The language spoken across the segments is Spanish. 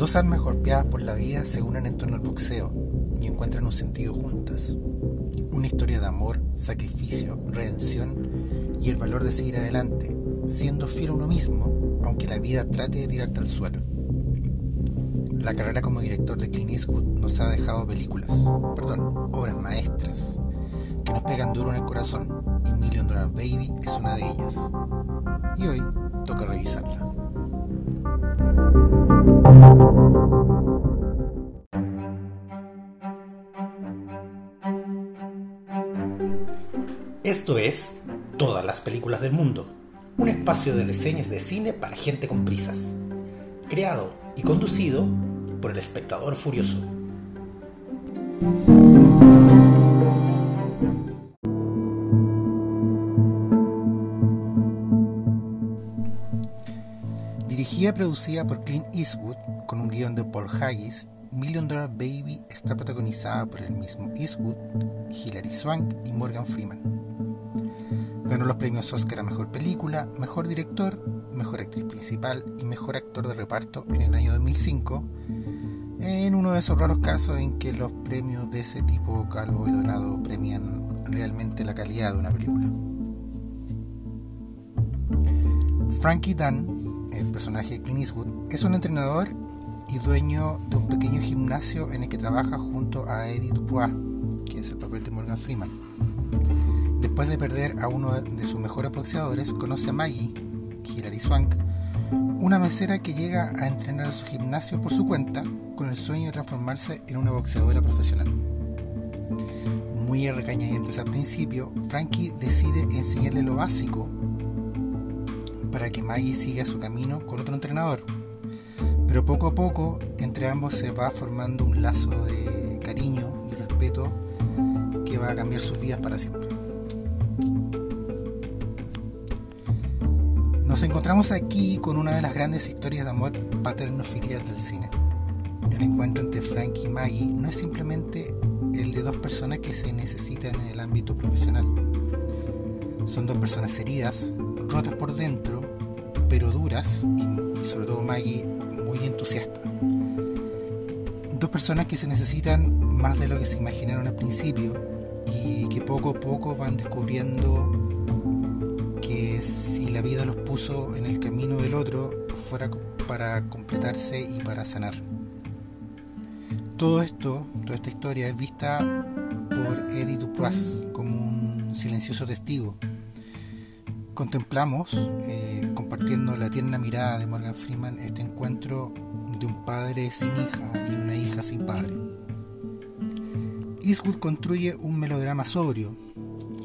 Dos almas golpeadas por la vida se unen en torno al boxeo y encuentran un sentido juntas. Una historia de amor, sacrificio, redención y el valor de seguir adelante, siendo fiel a uno mismo, aunque la vida trate de tirarte al suelo. La carrera como director de Clint Eastwood nos ha dejado películas, perdón, obras maestras, que nos pegan duro en el corazón, y Million Dollar Baby es una de ellas. Y hoy toca revisarla. Esto es Todas las películas del mundo, un espacio de reseñas de cine para gente con prisas, creado y conducido por el espectador furioso. Dirigida y producida por Clint Eastwood con un guion de Paul Haggis, Million Dollar Baby está protagonizada por el mismo Eastwood, Hilary Swank y Morgan Freeman. Ganó los premios Oscar a Mejor Película, Mejor Director, Mejor Actriz Principal y Mejor Actor de Reparto en el año 2005, en uno de esos raros casos en que los premios de ese tipo calvo y dorado premian realmente la calidad de una película. Frankie Dunn, el personaje de Clint Eastwood, es un entrenador y dueño de un pequeño gimnasio en el que trabaja junto a Eddie Dubois, que es el papel de Morgan Freeman. Después de perder a uno de sus mejores boxeadores, conoce a Maggie, Hilary Swank, una mesera que llega a entrenar a su gimnasio por su cuenta con el sueño de transformarse en una boxeadora profesional. Muy regañadientes al principio, Frankie decide enseñarle lo básico para que Maggie siga su camino con otro entrenador. Pero poco a poco entre ambos se va formando un lazo de cariño y respeto que va a cambiar sus vidas para siempre. Nos encontramos aquí con una de las grandes historias de amor paterno-filial del cine. El encuentro entre Frank y Maggie no es simplemente el de dos personas que se necesitan en el ámbito profesional. Son dos personas heridas, rotas por dentro, pero duras y, sobre todo Maggie muy entusiasta. Dos personas que se necesitan más de lo que se imaginaron al principio y que poco a poco van descubriendo que si la vida los puso en el camino del otro fuera para completarse y para sanar. Todo esto, toda esta historia es vista por Eddie Duprois como un silencioso testigo. Contemplamos, eh, compartiendo la tierna mirada de Morgan Freeman, este encuentro de un padre sin hija y una hija sin padre. Eastwood construye un melodrama sobrio,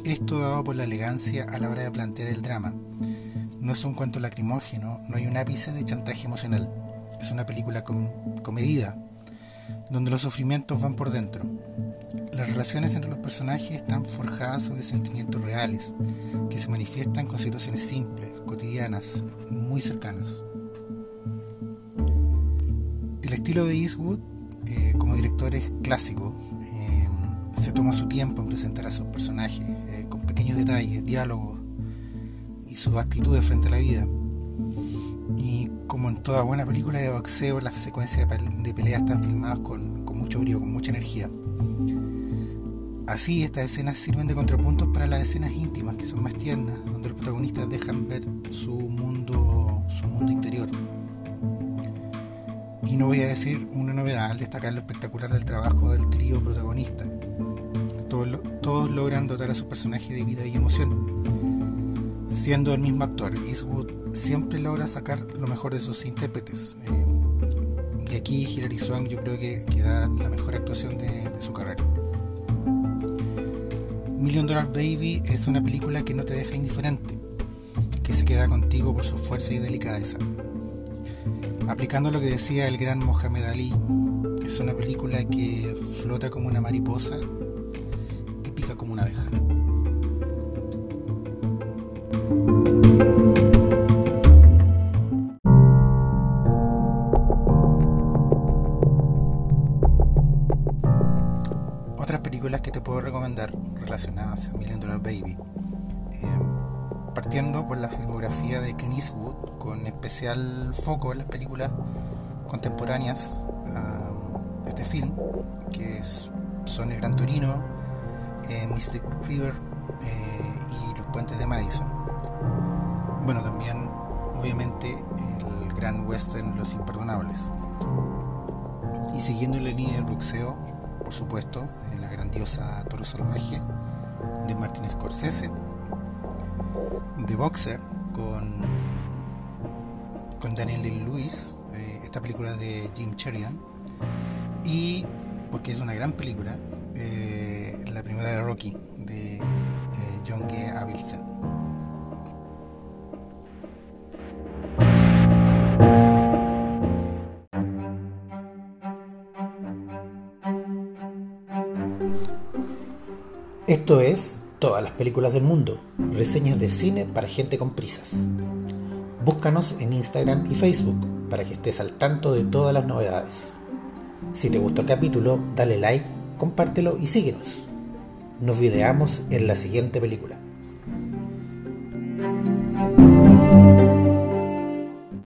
esto dado por la elegancia a la hora de plantear el drama. No es un cuento lacrimógeno, no hay un ápice de chantaje emocional. Es una película com comedida, donde los sufrimientos van por dentro. Las relaciones entre los personajes están forjadas sobre sentimientos reales, que se manifiestan con situaciones simples, cotidianas, muy cercanas. El estilo de Eastwood eh, como director es clásico, eh, se toma su tiempo en presentar a sus personajes, eh, con pequeños detalles, diálogos y sus actitudes frente a la vida. Como en toda buena película de boxeo, las secuencias de peleas están filmadas con, mucho brío, con mucha energía. Así, estas escenas sirven de contrapuntos para las escenas íntimas, que son más tiernas, donde los protagonistas dejan ver su mundo, su mundo interior. Y no voy a decir una novedad al destacar lo espectacular del trabajo del trío protagonista. Todos, todos logran dotar a su personaje de vida y emoción. Siendo el mismo actor, Eastwood siempre logra sacar lo mejor de sus intérpretes. Eh, y aquí Hilary Swank yo creo que, que da la mejor actuación de, de su carrera. Million Dollar Baby es una película que no te deja indiferente, que se queda contigo por su fuerza y delicadeza. Aplicando lo que decía el gran Mohamed Ali, es una película que flota como una mariposa películas que te puedo recomendar relacionadas a Million Dollar Baby. Eh, partiendo por la filmografía de Clint Eastwood, con especial foco en las películas contemporáneas a este film, que son el Gran Torino, eh, Mystic River eh, y los puentes de Madison. Bueno, también obviamente el gran western Los Imperdonables. Y siguiendo la línea del boxeo, por supuesto, eh, la grandiosa Toro Salvaje de Martin Scorsese, The Boxer con, con Daniel Day-Lewis, eh, esta película de Jim Sheridan, y porque es una gran película, eh, la primera de Rocky de John G. Avildsen. Esto es Todas las películas del mundo, reseñas de cine para gente con prisas. Búscanos en Instagram y Facebook para que estés al tanto de todas las novedades. Si te gustó el capítulo, dale like, compártelo y síguenos. Nos videamos en la siguiente película.